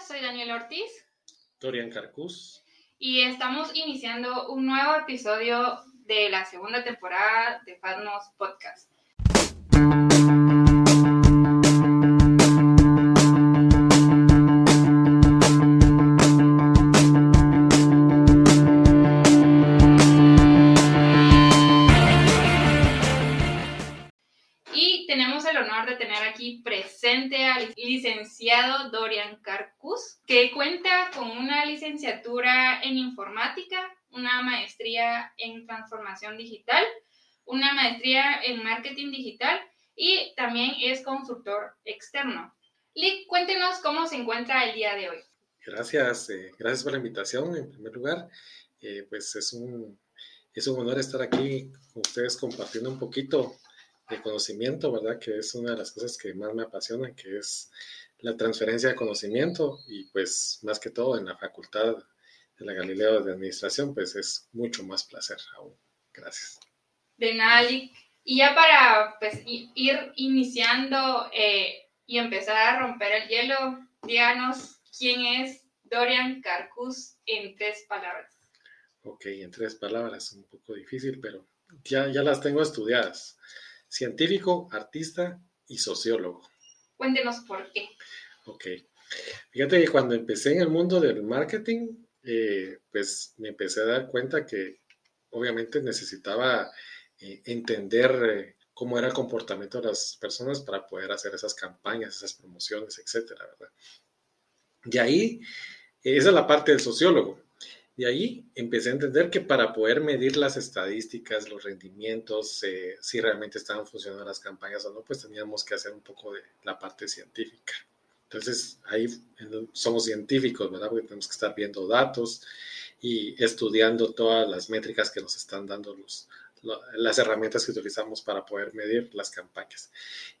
Soy Daniel Ortiz. Dorian Carcus. Y estamos iniciando un nuevo episodio de la segunda temporada de Fatmos Podcast. Licenciatura en informática, una maestría en transformación digital, una maestría en marketing digital y también es consultor externo. Lick, cuéntenos cómo se encuentra el día de hoy. Gracias, eh, gracias por la invitación en primer lugar. Eh, pues es un, es un honor estar aquí con ustedes compartiendo un poquito de conocimiento, ¿verdad? Que es una de las cosas que más me apasionan, que es la transferencia de conocimiento y pues más que todo en la facultad de la Galileo de Administración, pues es mucho más placer aún. Gracias. De nada, Lick. Y ya para pues, ir iniciando eh, y empezar a romper el hielo, díganos quién es Dorian Carcus en tres palabras. Ok, en tres palabras, un poco difícil, pero ya, ya las tengo estudiadas científico, artista y sociólogo. Cuéntenos por qué. Ok. Fíjate que cuando empecé en el mundo del marketing, eh, pues me empecé a dar cuenta que obviamente necesitaba eh, entender eh, cómo era el comportamiento de las personas para poder hacer esas campañas, esas promociones, etcétera, ¿verdad? Y ahí, esa es la parte del sociólogo. De ahí empecé a entender que para poder medir las estadísticas, los rendimientos, eh, si realmente estaban funcionando las campañas o no, pues teníamos que hacer un poco de la parte científica. Entonces, ahí somos científicos, ¿verdad? Porque tenemos que estar viendo datos y estudiando todas las métricas que nos están dando los, las herramientas que utilizamos para poder medir las campañas.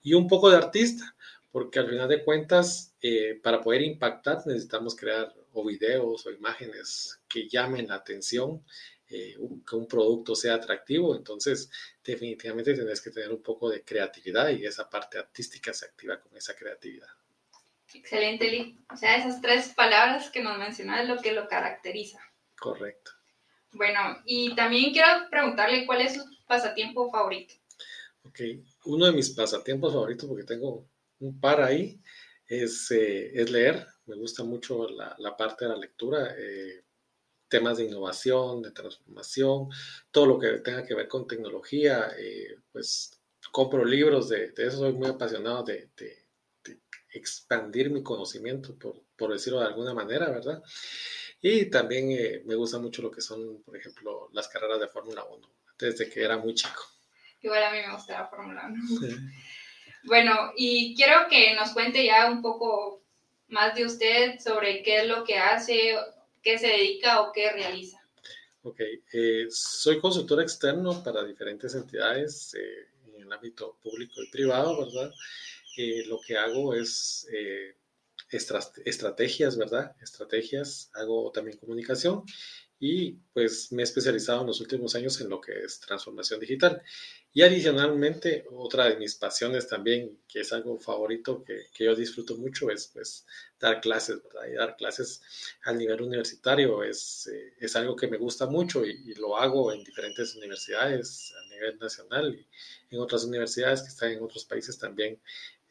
Y un poco de artista, porque al final de cuentas, eh, para poder impactar necesitamos crear o videos o imágenes que llamen la atención, eh, que un producto sea atractivo. Entonces, definitivamente tenés que tener un poco de creatividad y esa parte artística se activa con esa creatividad. Excelente, Lee. O sea, esas tres palabras que nos mencionas es lo que lo caracteriza. Correcto. Bueno, y también quiero preguntarle cuál es su pasatiempo favorito. Ok, uno de mis pasatiempos favoritos, porque tengo un par ahí, es, eh, es leer me gusta mucho la, la parte de la lectura, eh, temas de innovación, de transformación, todo lo que tenga que ver con tecnología, eh, pues compro libros de, de, eso, soy muy apasionado de, de, expandir mi conocimiento, por, por, decirlo de alguna manera, ¿verdad? Y también eh, me gusta mucho lo que son, por ejemplo, las carreras de Fórmula 1, desde que era muy chico. Igual a mí me gusta la Fórmula 1. Bueno, y quiero que nos cuente ya un poco más de usted sobre qué es lo que hace, qué se dedica o qué realiza. Ok, eh, soy consultor externo para diferentes entidades eh, en el ámbito público y privado, ¿verdad? Eh, lo que hago es estrategias, ¿verdad? Estrategias, hago también comunicación y pues me he especializado en los últimos años en lo que es transformación digital. Y adicionalmente, otra de mis pasiones también, que es algo favorito que, que yo disfruto mucho, es pues dar clases, ¿verdad? Y dar clases a nivel universitario es, eh, es algo que me gusta mucho y, y, lo hago en diferentes universidades a nivel nacional y en otras universidades que están en otros países también.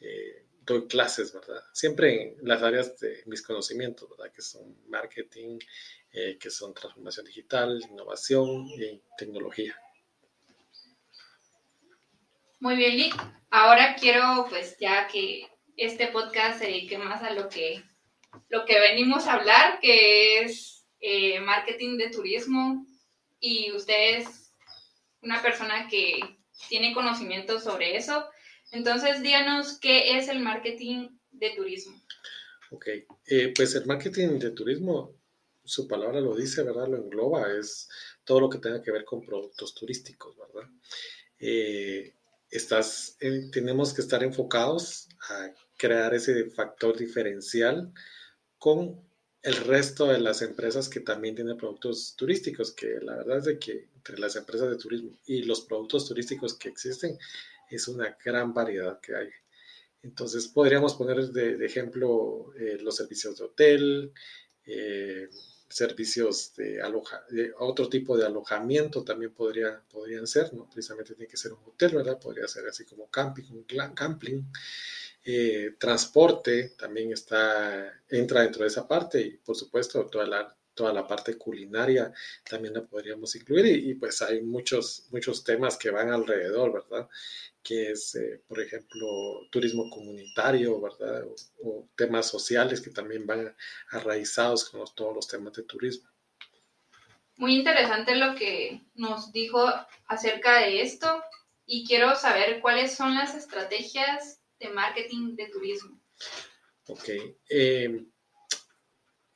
Eh, doy clases, ¿verdad? Siempre en las áreas de mis conocimientos, ¿verdad? Que son marketing, eh, que son transformación digital, innovación y tecnología. Muy bien, Lick. Ahora quiero, pues, ya que este podcast se dedique más a lo que, lo que venimos a hablar, que es eh, marketing de turismo. Y usted es una persona que tiene conocimiento sobre eso. Entonces, díganos qué es el marketing de turismo. Ok, eh, pues el marketing de turismo, su palabra lo dice, ¿verdad? Lo engloba, es todo lo que tenga que ver con productos turísticos, ¿verdad? Eh, estás, eh, tenemos que estar enfocados a crear ese factor diferencial con el resto de las empresas que también tienen productos turísticos, que la verdad es de que entre las empresas de turismo y los productos turísticos que existen es una gran variedad que hay. Entonces podríamos poner de, ejemplo eh, los servicios de hotel, eh, servicios de, aloja, otro tipo de alojamiento también podría, podrían ser, no precisamente tiene que ser un hotel, ¿verdad? Podría ser así como camping, un camping. Eh, transporte también está, entra dentro de esa parte y por supuesto toda la, toda la parte culinaria también la podríamos incluir y, pues hay muchos, muchos temas que van alrededor, ¿verdad? Que es, eh, por ejemplo, turismo comunitario, ¿verdad? O, temas sociales que también van arraizados con todos los temas de turismo. Muy interesante lo que nos dijo acerca de esto y quiero saber cuáles son las estrategias de marketing de turismo. Ok. Eh,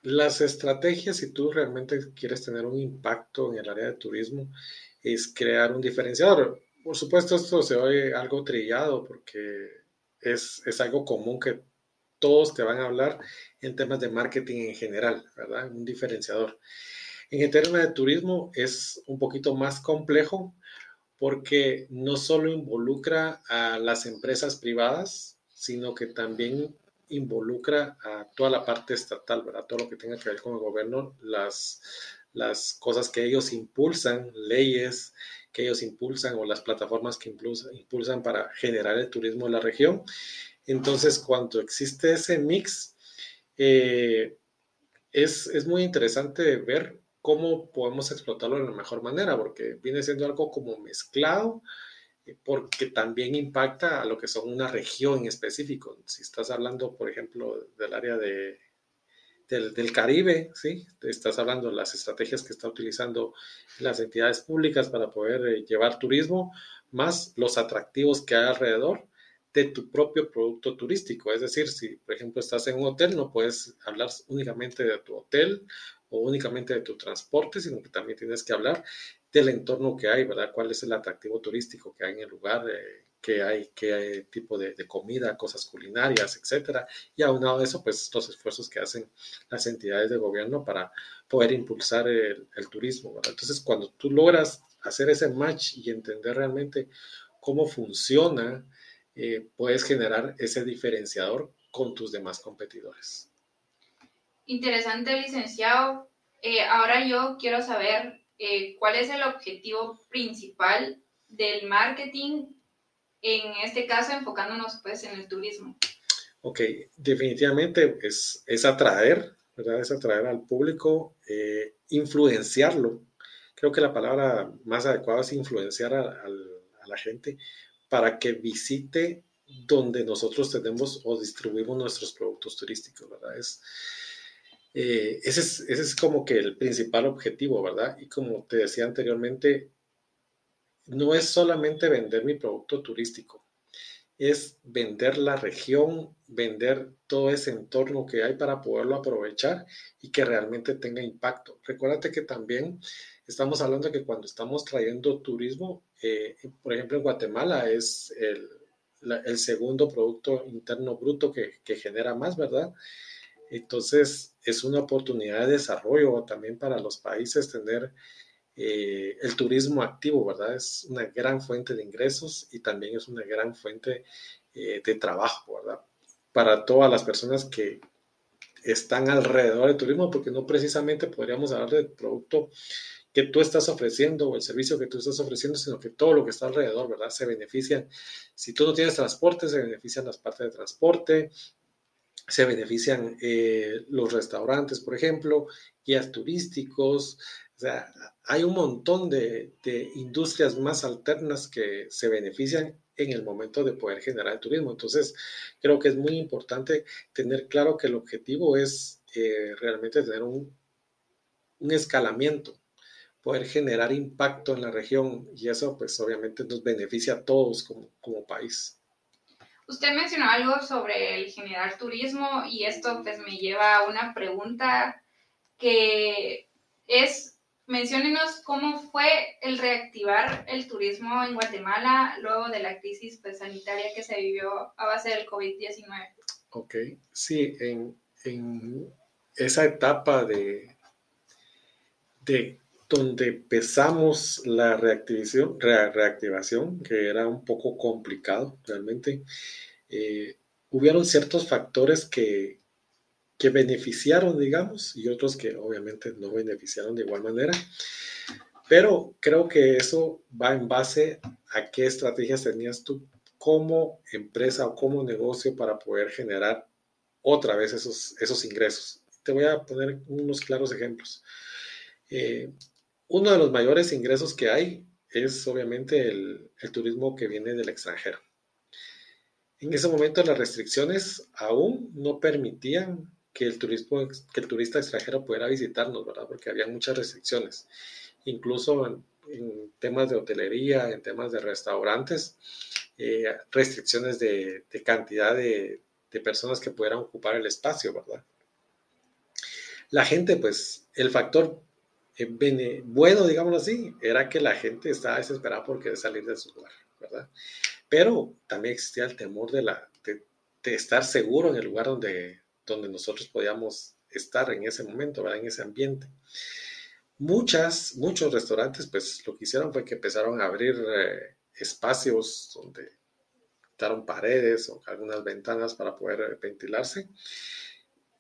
las estrategias, si tú realmente quieres tener un impacto en el área de turismo, es crear un diferenciador. Por supuesto, esto se oye algo trillado porque es, es algo común que todos te van a hablar en temas de marketing en general, ¿verdad? Un diferenciador. En el tema de turismo es un poquito más complejo porque no solo involucra a las empresas privadas, sino que también involucra a toda la parte estatal, ¿verdad? Todo lo que tenga que ver con el gobierno, las, las cosas que ellos impulsan, leyes que ellos impulsan o las plataformas que impulsan, para generar el turismo en la región. Entonces, cuando existe ese mix, eh, es, es muy interesante ver cómo podemos explotarlo de la mejor manera, porque viene siendo algo como mezclado, porque también impacta a lo que son una región en específico. Si estás hablando, por ejemplo, del área de, del, Caribe, ¿sí? Estás hablando de las estrategias que están utilizando las entidades públicas para poder eh, llevar turismo, más los atractivos que hay alrededor de tu propio producto turístico. Es decir, si por ejemplo estás en un hotel, no puedes hablar únicamente de tu hotel o únicamente de tu transporte, sino que también tienes que hablar del entorno que hay, ¿verdad? ¿Cuál es el atractivo turístico que hay en el lugar? Eh, qué hay, qué tipo de, comida, cosas culinarias, etcétera. Y aunado a eso, pues los esfuerzos que hacen las entidades de gobierno para poder impulsar el, turismo. Entonces, cuando tú logras hacer ese match y entender realmente cómo funciona, eh, puedes generar ese diferenciador con tus demás competidores. Interesante, licenciado. Eh, ahora yo quiero saber eh, cuál es el objetivo principal del marketing, en este caso enfocándonos pues en el turismo. Ok, definitivamente es, es atraer, ¿verdad? Es atraer al público, eh, influenciarlo. Creo que la palabra más adecuada es influenciar a, a la gente para que visite donde nosotros tenemos o distribuimos nuestros productos turísticos, ¿verdad? Es, eh, ese, es, ese es como que el principal objetivo, ¿verdad? Y como te decía anteriormente, no es solamente vender mi producto turístico, es vender la región, vender todo ese entorno que hay para poderlo aprovechar y que realmente tenga impacto. Recuérdate que también estamos hablando de que cuando estamos trayendo turismo, eh, por ejemplo en Guatemala es el, el segundo producto interno bruto que, que genera más, ¿verdad? Entonces, es una oportunidad de desarrollo también para los países tener eh, el turismo activo, ¿verdad? Es una gran fuente de ingresos y también es una gran fuente eh, de trabajo, ¿verdad? Para todas las personas que están alrededor del turismo, porque no precisamente podríamos hablar del producto que tú estás ofreciendo o el servicio que tú estás ofreciendo, sino que todo lo que está alrededor, ¿verdad? Se benefician. Si tú no tienes transporte, se benefician las partes de transporte, se benefician eh, los restaurantes, por ejemplo, guías turísticos. O sea, hay un montón de, industrias más alternas que se benefician en el momento de poder generar el turismo. Entonces, creo que es muy importante tener claro que el objetivo es eh, realmente tener un, un escalamiento, poder generar impacto en la región y eso pues obviamente nos beneficia a todos como, como país. Usted mencionó algo sobre el generar turismo y esto pues me lleva a una pregunta que es, menciónenos cómo fue el reactivar el turismo en Guatemala luego de la crisis pues, sanitaria que se vivió a base del COVID-19. Ok, sí, en, esa etapa de, de donde empezamos la reactivación, que era un poco complicado realmente. Eh, hubieron ciertos factores que, que beneficiaron, digamos, y otros que obviamente no beneficiaron de igual manera. Pero creo que eso va en base a qué estrategias tenías tú como empresa o como negocio para poder generar otra vez esos, esos ingresos. Te voy a poner unos claros ejemplos. Eh, uno de los mayores ingresos que hay es obviamente el, turismo que viene del extranjero. En ese momento las restricciones aún no permitían que el, turista extranjero pudiera visitarnos, ¿verdad? Porque había muchas restricciones. Incluso en, temas de hotelería, en temas de restaurantes, eh, restricciones de, cantidad de, personas que pudieran ocupar el espacio, ¿verdad? La gente, pues, el factor bueno, digámoslo así, era que la gente estaba desesperada por querer salir de su lugar, ¿verdad? Pero también existía el temor de, estar seguro en el lugar donde, donde nosotros podíamos estar en ese momento, ¿verdad? En ese ambiente. Muchas, muchos restaurantes, pues lo que hicieron fue que empezaron a abrir eh, espacios donde quitaron paredes o algunas ventanas para poder ventilarse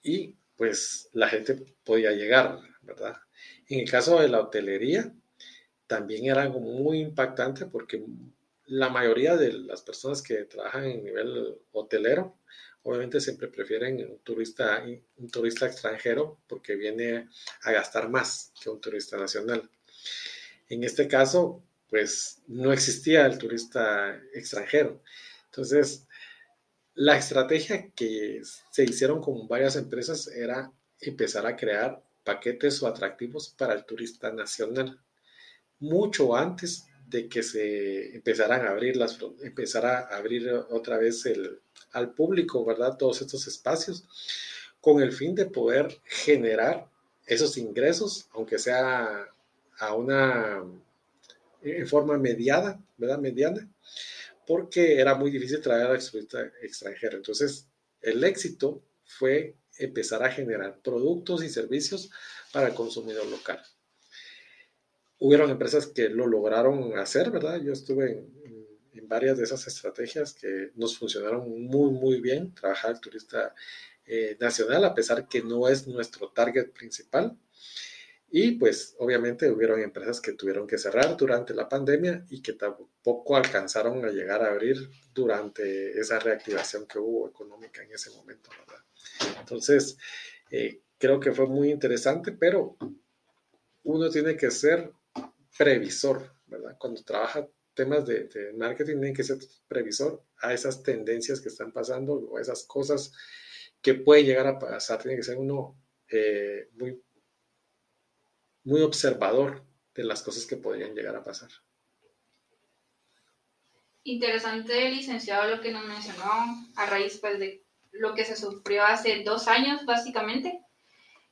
y pues la gente podía llegar, ¿verdad? En el caso de la hotelería, también era algo muy impactante porque la mayoría de las personas que trabajan en nivel hotelero, obviamente siempre prefieren un turista, un turista extranjero porque viene a gastar más que un turista nacional. En este caso, pues no existía el turista extranjero. Entonces, la estrategia que se hicieron con varias empresas era empezar a crear paquetes o atractivos para el turista nacional. Mucho antes de que se empezaran a abrir las, empezara a abrir otra vez el, al público, ¿verdad? Todos estos espacios, con el fin de poder generar esos ingresos, aunque sea a una en forma mediada, ¿verdad? Mediana, porque era muy difícil traer a extranjero. Entonces, el éxito fue empezar a generar productos y servicios para el consumidor local hubieron empresas que lo lograron hacer, ¿verdad? Yo estuve en, varias de esas estrategias que nos funcionaron muy, muy bien, trabajar el turista eh, nacional, a pesar que no es nuestro target principal. Y pues obviamente hubieron empresas que tuvieron que cerrar durante la pandemia y que tampoco alcanzaron a llegar a abrir durante esa reactivación que hubo económica en ese momento, ¿verdad? Entonces, eh, creo que fue muy interesante, pero uno tiene que ser previsor, ¿verdad? Cuando trabaja temas de, marketing, tiene que ser previsor a esas tendencias que están pasando o a esas cosas que puede llegar a pasar. Tiene que ser uno eh, muy, muy observador de las cosas que podrían llegar a pasar. Interesante, licenciado, lo que nos mencionó a raíz pues, de lo que se sufrió hace dos años, básicamente.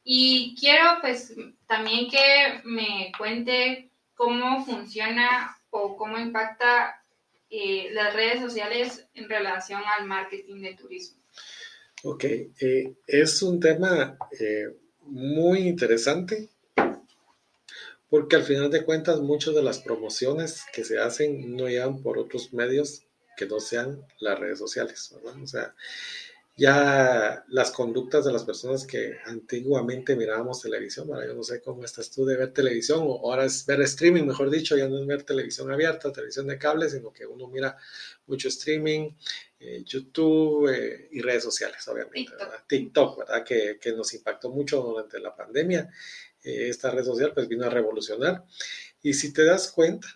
Y quiero pues también que me cuente cómo funciona o cómo impacta eh, las redes sociales en relación al marketing de turismo. Ok, eh, es un tema eh, muy interesante porque al final de cuentas muchas de las promociones que se hacen no llegan por otros medios que no sean las redes sociales, ¿verdad? O sea, ya las conductas de las personas que antiguamente mirábamos televisión, yo no sé cómo estás tú de ver televisión, o ahora es ver streaming, mejor dicho, ya no es ver televisión abierta, televisión de cable, sino que uno mira mucho streaming, eh, YouTube eh, y redes sociales, obviamente, TikTok, ¿verdad? Que, que, nos impactó mucho durante la pandemia. Eh, esta red social pues vino a revolucionar. Y si te das cuenta,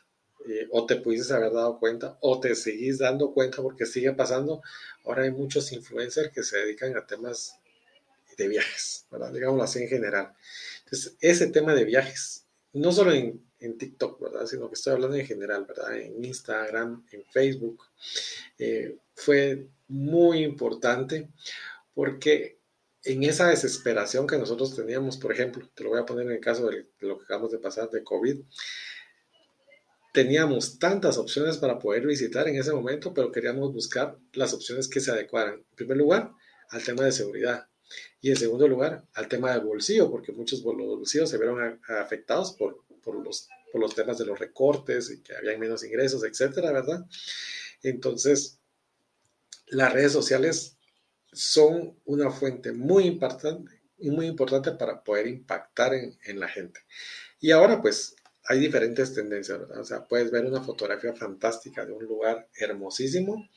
eh, o te pudieses haber dado cuenta o te seguís dando cuenta porque sigue pasando. Ahora hay muchos influencers que se dedican a temas de viajes, ¿verdad? Digámoslo así en general. Entonces, ese tema de viajes, no solo en, en TikTok, ¿verdad? Sino que estoy hablando en general, ¿verdad? En Instagram, en Facebook, eh, fue muy importante porque en esa desesperación que nosotros teníamos, por ejemplo, te lo voy a poner en el caso de lo que acabamos de pasar de COVID, teníamos tantas opciones para poder visitar en ese momento, pero queríamos buscar las opciones que se adecuaran. En primer lugar, al tema de seguridad. Y en segundo lugar, al tema del bolsillo, porque muchos bolsillos se vieron afectados por, por, los, por los temas de los recortes y que habían menos ingresos, etcétera, ¿verdad? Entonces, las redes sociales son una fuente muy importante muy importante para poder impactar en, en, la gente. Y ahora pues hay diferentes tendencias, ¿verdad? O sea, puedes ver una fotografía fantástica de un lugar hermosísimo,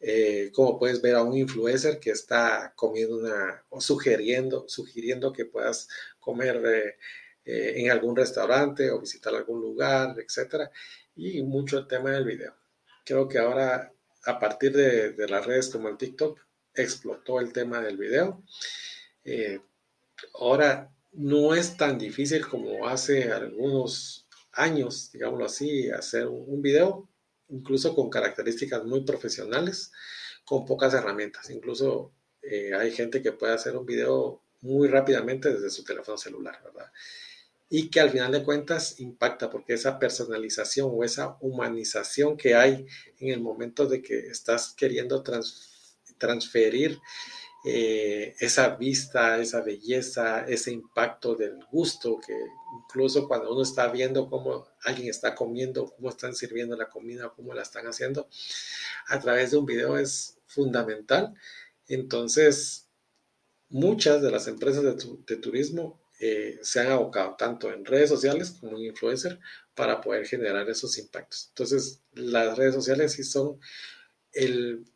eh, como puedes ver a un influencer que está comiendo una, o sugiriendo, sugiriendo que puedas comer eh, eh, en algún restaurante o visitar algún lugar, etcétera. Y mucho el tema del video. Creo que ahora, a partir de, de las redes como el TikTok, explotó el tema del video. ahora no es tan difícil como hace algunos años, digámoslo así, hacer un video, incluso con características muy profesionales, con pocas herramientas. Incluso eh, hay gente que puede hacer un video muy rápidamente desde su teléfono celular, ¿verdad? Y que al final de cuentas impacta porque esa personalización o esa humanización que hay en el momento de que estás queriendo transferir eh, esa vista, esa belleza, ese impacto del gusto que incluso cuando uno está viendo cómo alguien está comiendo, cómo están sirviendo la comida, cómo la están haciendo, a través de un video es fundamental. Entonces, muchas de las empresas de, turismo eh, se han abocado tanto en redes sociales como en influencer para poder generar esos impactos. Entonces, las redes sociales sí son el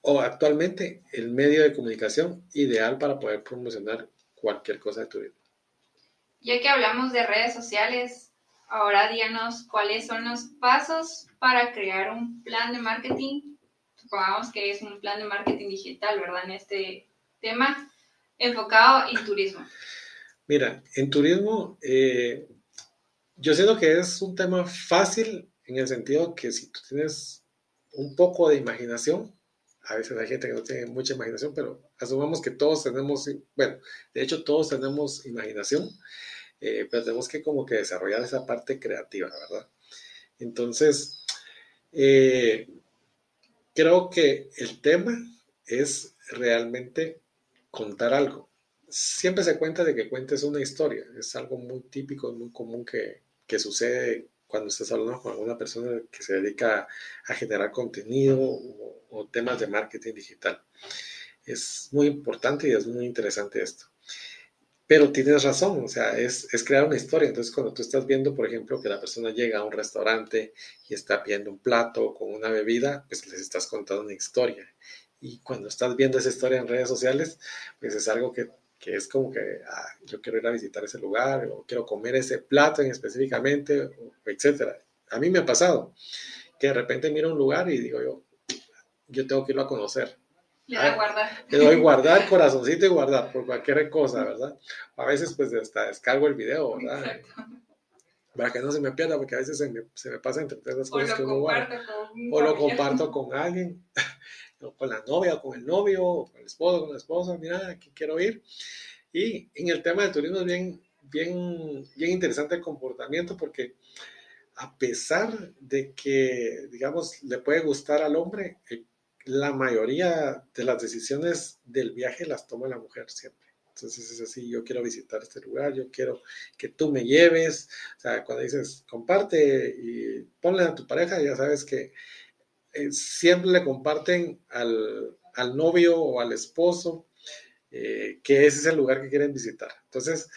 o actualmente el medio de comunicación ideal para poder promocionar cualquier cosa de turismo. Ya que hablamos de redes sociales, ahora díganos cuáles son los pasos para crear un plan de marketing. Supongamos que es un plan de marketing digital, ¿verdad? En este tema enfocado en turismo. Mira, en turismo, eh, yo siento que es un tema fácil en el sentido que si tú tienes un poco de imaginación, a veces hay gente que no tiene mucha imaginación, pero asumamos que todos tenemos, bueno, de hecho todos tenemos imaginación, eh, pero tenemos que como que desarrollar esa parte creativa, ¿verdad? Entonces, eh, creo que el tema es realmente contar algo. Siempre se cuenta de que cuentes una historia, es algo muy típico, muy común que, que sucede cuando estás hablando con alguna persona que se dedica a generar contenido o, temas de marketing digital. Es muy importante y es muy interesante esto. Pero tienes razón, o sea, es, es, crear una historia. Entonces, cuando tú estás viendo, por ejemplo, que la persona llega a un restaurante y está pidiendo un plato con una bebida, pues les estás contando una historia. Y cuando estás viendo esa historia en redes sociales, pues es algo que que es como que ah, yo quiero ir a visitar ese lugar o quiero comer ese plato en específicamente, etcétera. A mí me ha pasado que de repente miro un lugar y digo yo, yo tengo que irlo a conocer. Le doy guardar. Le doy guardar, corazoncito y guardar por cualquier cosa, ¿verdad? A veces pues hasta descargo el video, ¿verdad? Para que no se me pierda, porque a veces se me, se me pasa entre las cosas que uno guarda. O lo comparto con alguien con la novia, o con el novio, o con el esposo, con la esposa, mira, aquí quiero ir. Y en el tema del turismo es bien, bien, bien interesante el comportamiento porque a pesar de que, digamos, le puede gustar al hombre, eh, la mayoría de las decisiones del viaje las toma la mujer siempre. Entonces es así, yo quiero visitar este lugar, yo quiero que tú me lleves. O sea, cuando dices comparte y ponle a tu pareja, ya sabes que eh, siempre le comparten al, novio o al esposo eh, que ese es el lugar que quieren visitar. Entonces,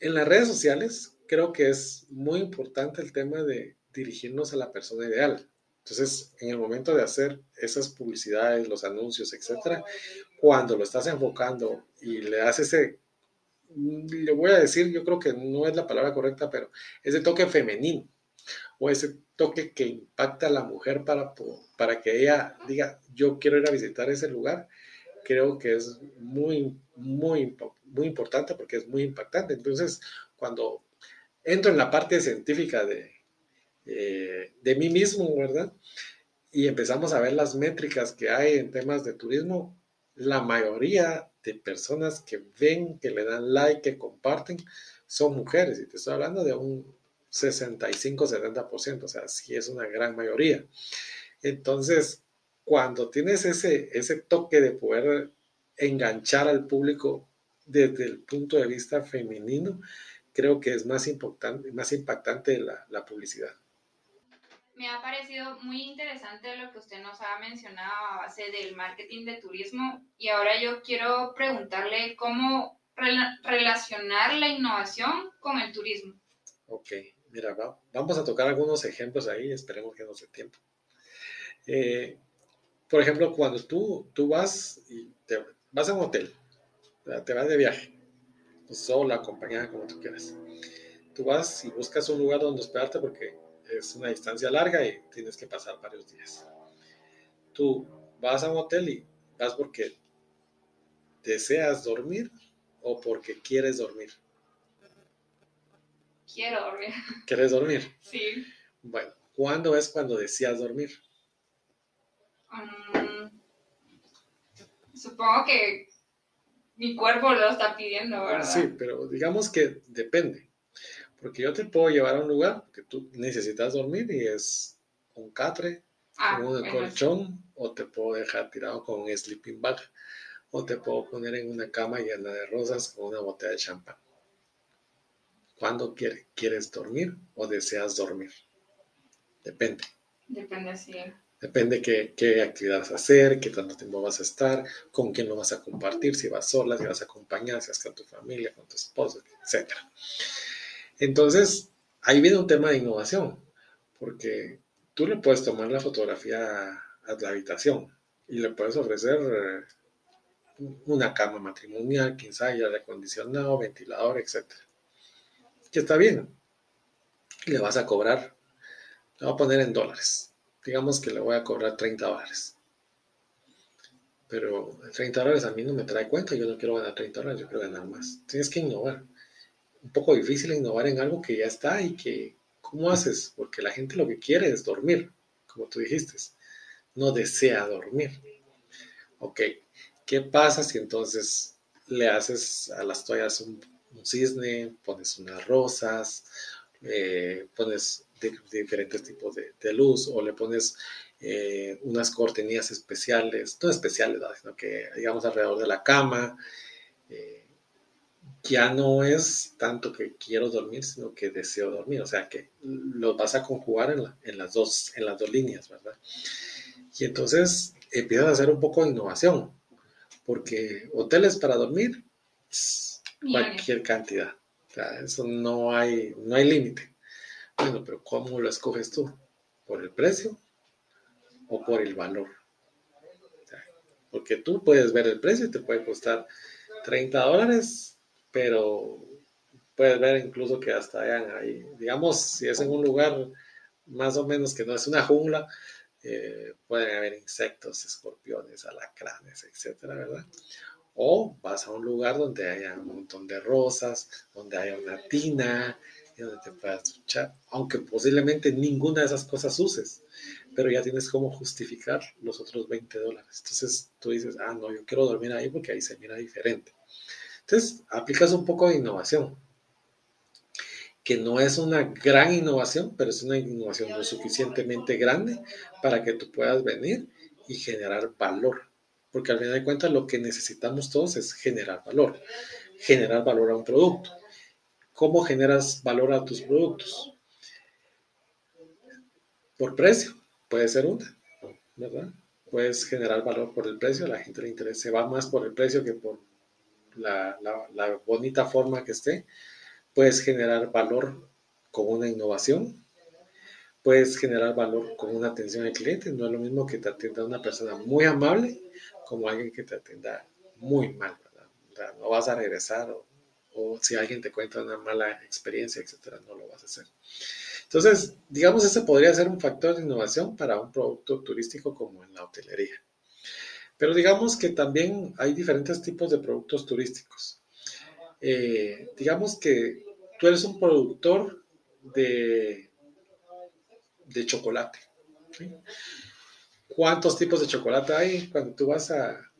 en las redes sociales creo que es muy importante el tema de dirigirnos a la persona ideal. Entonces, en el momento de hacer esas publicidades, los anuncios, etcétera, cuando lo estás enfocando y le das ese, le voy a decir, yo creo que no es la palabra correcta, pero ese toque femenino o ese toque que impacta a la mujer para, para que ella diga, yo quiero ir a visitar ese lugar, creo que es muy, muy, muy importante porque es muy impactante. Entonces, cuando entro en la parte científica de, eh, de mí mismo, ¿verdad? Y empezamos a ver las métricas que hay en temas de turismo, la mayoría de personas que ven, que le dan like, que comparten, son mujeres. Y te estoy hablando de un 65-70%, o sea, sí es una gran mayoría. Entonces, cuando tienes ese, ese toque de poder enganchar al público desde el punto de vista femenino, creo que es más importante, más impactante la, la publicidad. Me ha parecido muy interesante lo que usted nos ha mencionado a base del marketing de turismo y ahora yo quiero preguntarle cómo relacionar la innovación con el turismo. Ok, mira, vamos a tocar algunos ejemplos ahí, esperemos que nos dé tiempo. Eh, por ejemplo, cuando tú, tú vas y te vas a un hotel, te vas de viaje, sola, acompañada, como tú quieras. Tú vas y buscas un lugar donde hospedarte porque es una distancia larga y tienes que pasar varios días. Tú vas a un hotel y vas porque deseas dormir o porque quieres dormir. Quiero dormir. ¿Quieres dormir? Sí. Bueno, ¿cuándo es cuando deseas dormir? Um, supongo que mi cuerpo lo está pidiendo, ¿verdad? Sí, pero digamos que depende. Porque yo te puedo llevar a un lugar que tú necesitas dormir y es un catre, ah, un colchón, o te puedo dejar tirado con un sleeping bag, o te puedo poner en una cama llena de rosas con una botella de champán. ¿Cuándo quieres dormir o deseas dormir? Depende. Depende, sí. Depende qué, qué actividad vas a hacer, qué tanto tiempo vas a estar, con quién lo vas a compartir, si vas sola, si vas a acompañar, si vas con tu familia, con tu esposo, etc. Entonces, ahí viene un tema de innovación, porque tú le puedes tomar la fotografía a la habitación y le puedes ofrecer eh, una cama matrimonial, quince aire acondicionado, ventilador, etc. Que está bien. Le vas a cobrar, le voy a poner en dólares digamos que le voy a cobrar 30 dólares. Pero 30 dólares a mí no me trae cuenta, yo no quiero ganar 30 dólares, yo quiero ganar más. Tienes que innovar. Un poco difícil innovar en algo que ya está y que, ¿cómo haces? Porque la gente lo que quiere es dormir, como tú dijiste, no desea dormir. Ok, ¿qué pasa si entonces le haces a las toallas un, cisne, pones unas rosas, eh, pones de, diferentes tipos de, luz o le pones eh, unas cortinillas especiales, no especiales, sino que digamos alrededor de la cama. Eh, ya no es tanto que quiero dormir, sino que deseo dormir. O sea que lo vas a conjugar en, las, dos, en las dos líneas, ¿verdad? Y entonces empiezas a hacer un poco de innovación, porque hoteles para dormir, cualquier cantidad. Eso no hay, no hay límite. Bueno, pero ¿cómo lo escoges tú? ¿Por el precio o por el valor? Porque tú puedes ver el precio y te puede costar 30 dólares, pero puedes ver incluso que hasta hayan ahí, digamos, si es en un lugar más o menos que no es una jungla, eh, pueden haber insectos, escorpiones, alacranes, etcétera, ¿verdad? O vas a un lugar donde haya un montón de rosas, donde haya una tina, donde te puedas duchar, aunque posiblemente ninguna de esas cosas uses, pero ya tienes cómo justificar los otros 20 dólares. Entonces tú dices, ah, no, yo quiero dormir ahí porque ahí se mira diferente. Entonces aplicas un poco de innovación, que no es una gran innovación, pero es una innovación lo suficientemente grande para que tú puedas venir y generar valor. Porque al final de cuentas lo que necesitamos todos es generar valor, generar valor a un producto ¿Cómo generas valor a tus productos? Por precio, puede ser una, ¿verdad? Puedes generar valor por el precio, la gente le interesa, se va más por el precio que por la, bonita forma que esté. Puedes generar valor con una innovación, puedes generar valor con una atención al cliente. No es lo mismo que te atienda una persona muy amable como alguien que te atienda muy mal, ¿verdad? no vas a regresar o o si alguien te cuenta una mala experiencia, etcétera, no lo vas a hacer. Entonces, digamos, ese podría ser un factor de innovación para un producto turístico como en la hotelería. Pero digamos que también hay diferentes tipos de productos turísticos. Eh, digamos que tú eres un productor de, de chocolate. ¿Cuántos tipos de chocolate hay cuando tú vas a,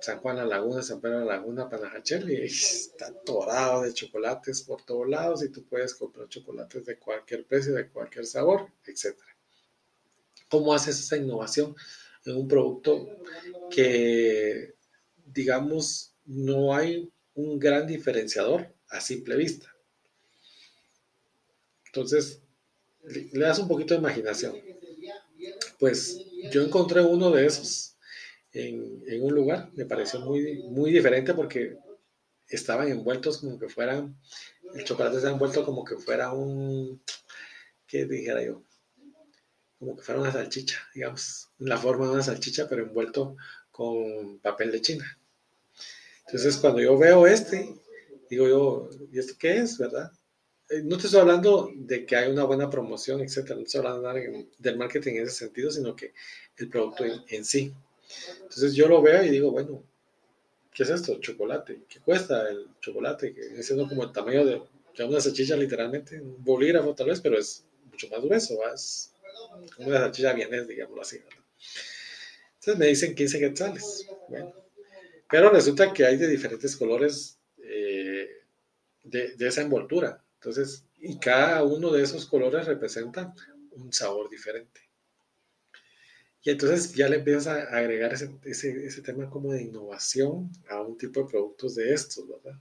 San Juan La Laguna, San Pedro La Laguna, Panajachel, y está dorado de chocolates por todos lados y tú puedes comprar chocolates de cualquier precio, de cualquier sabor, etc. ¿Cómo haces esa innovación en un producto que, digamos, no hay un gran diferenciador a simple vista? Entonces, le das un poquito de imaginación. Pues yo encontré uno de esos en, un lugar, me pareció muy, muy diferente porque estaban envueltos como que fueran, el chocolate se ha envuelto como que fuera un, ¿qué dijera yo? Como que fuera una salchicha, digamos, la forma de una salchicha, pero envuelto con papel de China. Entonces, cuando yo veo este, digo yo, ¿y esto qué es, verdad? Eh, no te estoy hablando de que hay una buena promoción, etcétera, no estoy hablando del marketing en ese sentido, sino que el producto en, sí. Entonces yo lo veo y digo, bueno, ¿qué es esto? Chocolate. ¿Qué cuesta el chocolate? Que es como el tamaño de, una salchicha, literalmente, un bolígrafo tal vez, pero es mucho más grueso, es como una salchicha vienes, digámoslo así. Entonces me dicen 15 quetzales. Bueno, pero resulta que hay de diferentes colores eh, de, de esa envoltura. Entonces, y cada uno de esos colores representa un sabor diferente. Y entonces ya le empiezas a agregar ese, tema como de innovación a un tipo de productos de estos, ¿verdad?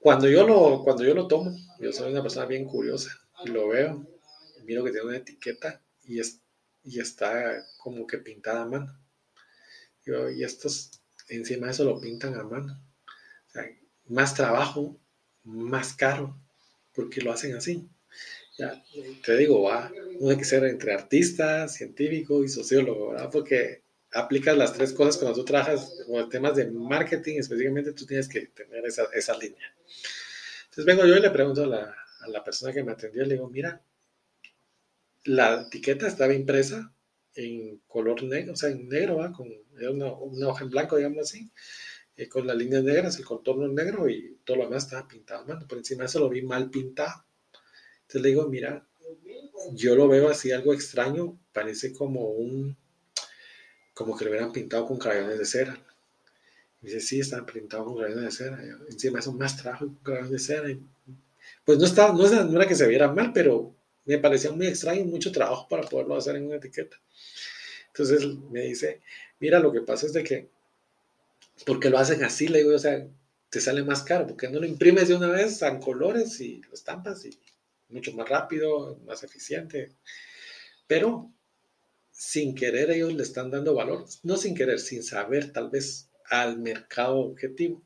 Cuando yo lo, cuando yo lo tomo, yo soy una persona bien curiosa y lo veo, miro que tiene una etiqueta y, es, y está como que pintada a mano. y estos, encima de eso lo pintan a mano. O sea, más trabajo, más caro, porque lo hacen así. Ya, te digo, va, uno hay que ser entre artista, científico y sociólogo, ¿verdad? Porque aplicas las tres cosas cuando tú trabajas con temas de marketing, específicamente tú tienes que tener esa, esa línea. Entonces vengo yo y le pregunto a la, a la persona que me atendió, le digo, mira, la etiqueta estaba impresa en color negro, o sea, en negro, ¿va? con una, una hoja en blanco, digamos así, eh, con las líneas negras, el contorno negro y todo lo demás estaba pintado mano. Por encima de eso lo vi mal pintado. Entonces le digo, mira, yo lo veo así algo extraño, parece como un, como que lo hubieran pintado con crayones de cera. Dice, sí, están pintados con crayones de cera. encima es un más trabajo con crayones de cera. pues no, estaba, no, no era que se viera mal, pero me parecía muy extraño, mucho trabajo para poderlo hacer en una etiqueta. Entonces me dice, mira, lo que pasa es de que porque lo hacen así, le digo, o sea, te sale más caro, porque no lo imprimes de una vez en colores y lo estampas y mucho más rápido, más eficiente. Pero sin querer ellos le están dando valor, no sin querer, sin saber tal vez al mercado objetivo.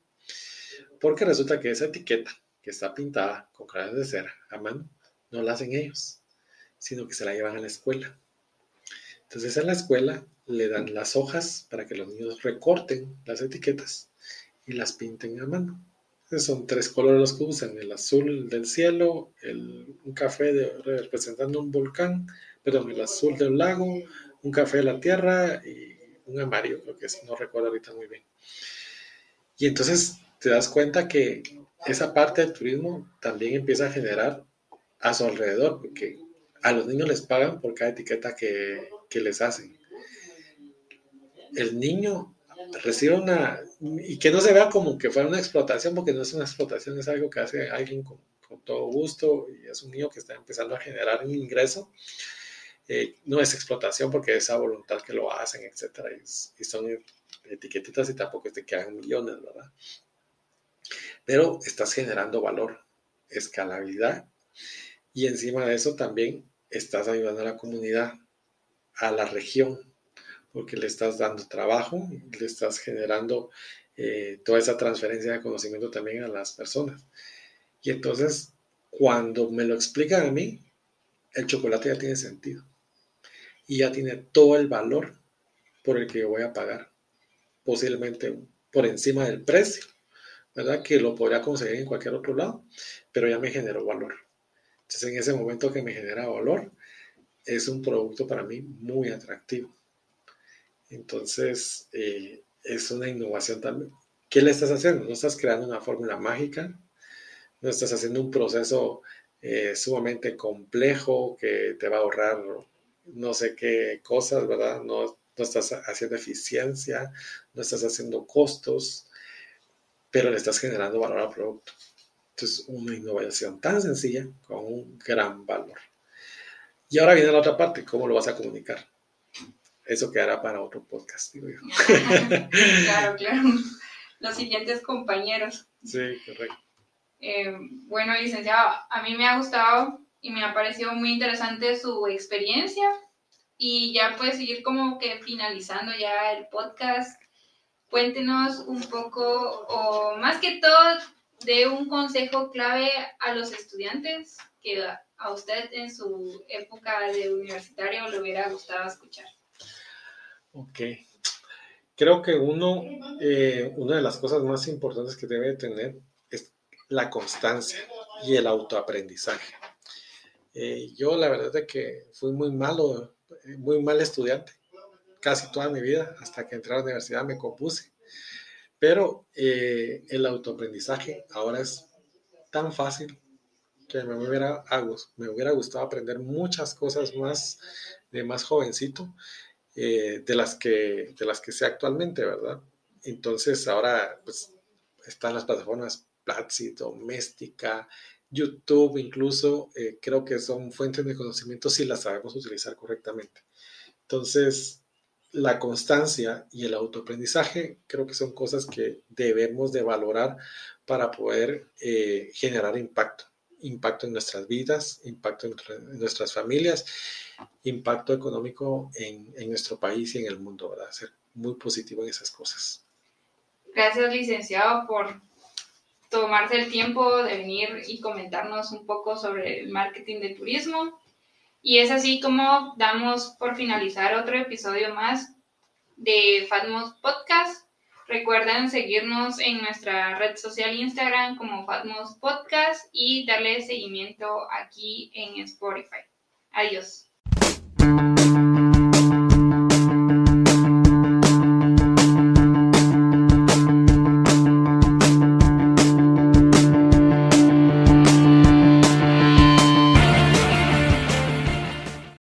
Porque resulta que esa etiqueta que está pintada con crayones de cera a mano, no la hacen ellos, sino que se la llevan a la escuela. Entonces en la escuela le dan las hojas para que los niños recorten las etiquetas y las pinten a mano. Son tres colores los que usan, el azul del cielo, el, un café representando un volcán, perdón, el azul del lago, un café de la tierra y un amarillo, creo que es, no recuerdo ahorita muy bien. Y entonces te das cuenta que esa parte del turismo también empieza a generar a su alrededor, porque a los niños les pagan por cada etiqueta que, que les hacen el niño recibe una, y que no se vea como que fuera una explotación, porque no es una explotación, es algo que hace alguien con, todo gusto y es un niño que está empezando a generar un ingreso. Eh, no es explotación porque es a voluntad que lo hacen, etcétera, y, son etiquetitas y tampoco es de que hagan millones, ¿verdad? Pero estás generando valor, escalabilidad y encima de eso también estás ayudando a la comunidad, a la región, porque le estás dando trabajo, le estás generando eh, toda esa transferencia de conocimiento también a las personas. Y entonces, cuando me lo explican a mí, el chocolate ya tiene sentido y ya tiene todo el valor por el que yo voy a pagar, posiblemente por encima del precio, ¿verdad? Que lo podría conseguir en cualquier otro lado, pero ya me generó valor. Entonces, en ese momento que me genera valor, es un producto para mí muy atractivo. Entonces, eh, es una innovación también. ¿Qué le estás haciendo? No estás creando una fórmula mágica, no estás haciendo un proceso eh, sumamente complejo que te va a ahorrar no sé qué cosas, ¿verdad? No, no estás haciendo eficiencia, no estás haciendo costos, pero le estás generando valor al producto. Entonces, una innovación tan sencilla con un gran valor. Y ahora viene la otra parte, ¿cómo lo vas a comunicar? Eso quedará para otro podcast, digo yo. claro, claro. Los siguientes compañeros. Sí, correcto. Eh, bueno, licenciado, a mí me ha gustado y me ha parecido muy interesante su experiencia. Y ya pues seguir como que finalizando ya el podcast, cuéntenos un poco, o más que todo, de un consejo clave a los estudiantes que a usted en su época de universitario le hubiera gustado escuchar. Ok. Creo que uno, eh, una de las cosas más importantes que debe tener es la constancia y el autoaprendizaje. Eh, yo la verdad es que fui muy malo, muy mal estudiante, casi toda mi vida, hasta que entré a la universidad me compuse. Pero eh, el autoaprendizaje ahora es tan fácil que me hubiera gustado aprender muchas cosas más de más jovencito eh, de, las que, de las que sé actualmente, ¿verdad? Entonces ahora pues están las plataformas Platzi, Doméstica, YouTube incluso, eh, creo que son fuentes de conocimiento si las sabemos utilizar correctamente. Entonces, la constancia y el autoaprendizaje creo que son cosas que debemos de valorar para poder eh, generar impacto. Impacto en nuestras vidas, impacto en, nuestras familias, impacto económico en, nuestro país y en el mundo, ¿verdad? Ser muy positivo en esas cosas. Gracias, licenciado, por tomarse el tiempo de venir y comentarnos un poco sobre el marketing de turismo. Y es así como damos por finalizar otro episodio más de Fatmos Podcast. Recuerden seguirnos en nuestra red social Instagram como Fatmos Podcast y darle seguimiento aquí en Spotify. Adiós.